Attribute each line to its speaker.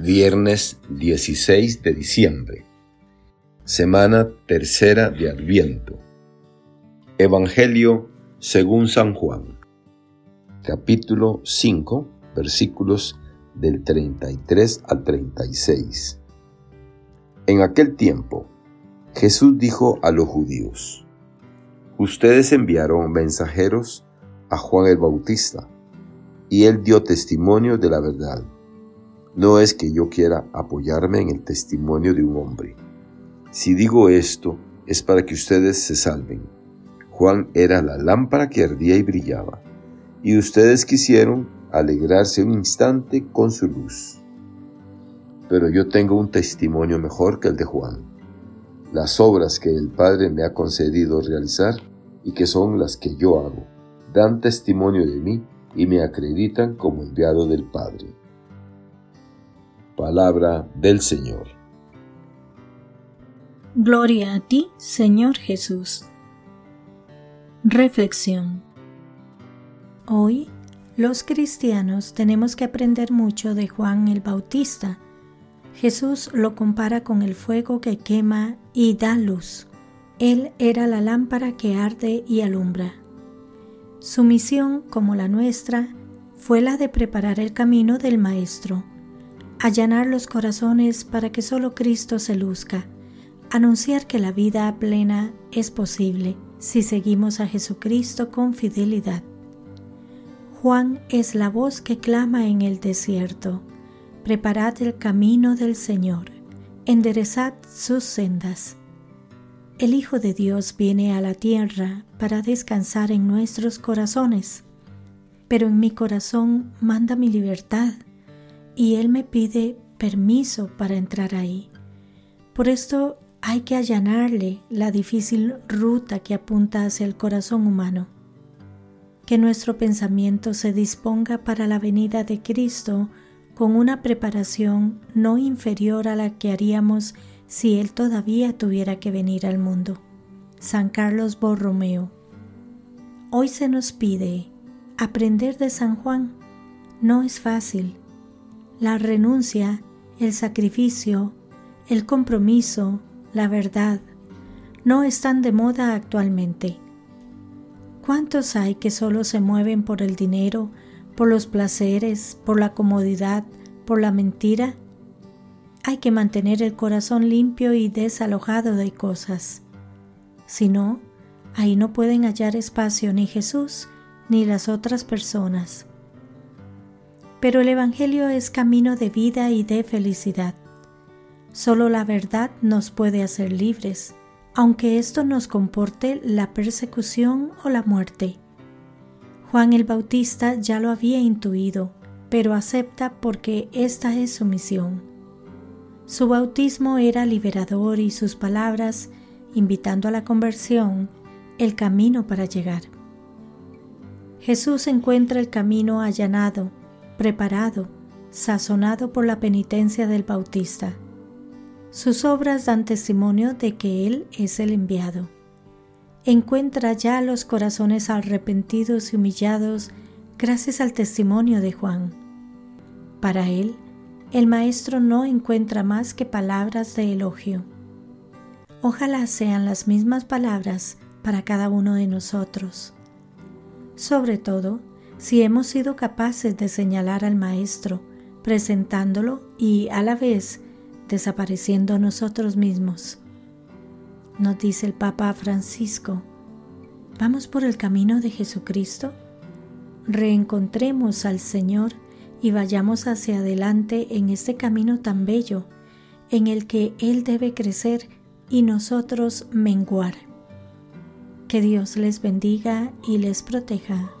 Speaker 1: Viernes 16 de diciembre. Semana tercera de Adviento. Evangelio según San Juan. Capítulo 5, versículos del 33 al 36. En aquel tiempo, Jesús dijo a los judíos, Ustedes enviaron mensajeros a Juan el Bautista, y él dio testimonio de la verdad no es que yo quiera apoyarme en el testimonio de un hombre. Si digo esto, es para que ustedes se salven. Juan era la lámpara que ardía y brillaba, y ustedes quisieron alegrarse un instante con su luz. Pero yo tengo un testimonio mejor que el de Juan. Las obras que el Padre me ha concedido realizar y que son las que yo hago, dan testimonio de mí y me acreditan como enviado del Padre. Palabra del Señor.
Speaker 2: Gloria a ti, Señor Jesús. Reflexión. Hoy, los cristianos tenemos que aprender mucho de Juan el Bautista. Jesús lo compara con el fuego que quema y da luz. Él era la lámpara que arde y alumbra. Su misión, como la nuestra, fue la de preparar el camino del Maestro allanar los corazones para que solo Cristo se luzca, anunciar que la vida plena es posible si seguimos a Jesucristo con fidelidad. Juan es la voz que clama en el desierto, preparad el camino del Señor, enderezad sus sendas. El Hijo de Dios viene a la tierra para descansar en nuestros corazones, pero en mi corazón manda mi libertad y Él me pide permiso para entrar ahí. Por esto hay que allanarle la difícil ruta que apunta hacia el corazón humano. Que nuestro pensamiento se disponga para la venida de Cristo con una preparación no inferior a la que haríamos si Él todavía tuviera que venir al mundo. San Carlos Borromeo. Hoy se nos pide aprender de San Juan. No es fácil la renuncia, el sacrificio, el compromiso, la verdad, no están de moda actualmente. ¿Cuántos hay que solo se mueven por el dinero, por los placeres, por la comodidad, por la mentira? Hay que mantener el corazón limpio y desalojado de cosas. Si no, ahí no pueden hallar espacio ni Jesús ni las otras personas pero el Evangelio es camino de vida y de felicidad. Solo la verdad nos puede hacer libres, aunque esto nos comporte la persecución o la muerte. Juan el Bautista ya lo había intuido, pero acepta porque esta es su misión. Su bautismo era liberador y sus palabras, invitando a la conversión, el camino para llegar. Jesús encuentra el camino allanado, preparado, sazonado por la penitencia del Bautista. Sus obras dan testimonio de que Él es el enviado. Encuentra ya los corazones arrepentidos y humillados gracias al testimonio de Juan. Para Él, el Maestro no encuentra más que palabras de elogio. Ojalá sean las mismas palabras para cada uno de nosotros. Sobre todo, si hemos sido capaces de señalar al Maestro, presentándolo y a la vez desapareciendo nosotros mismos. Nos dice el Papa Francisco, ¿vamos por el camino de Jesucristo? Reencontremos al Señor y vayamos hacia adelante en este camino tan bello en el que Él debe crecer y nosotros menguar. Que Dios les bendiga y les proteja.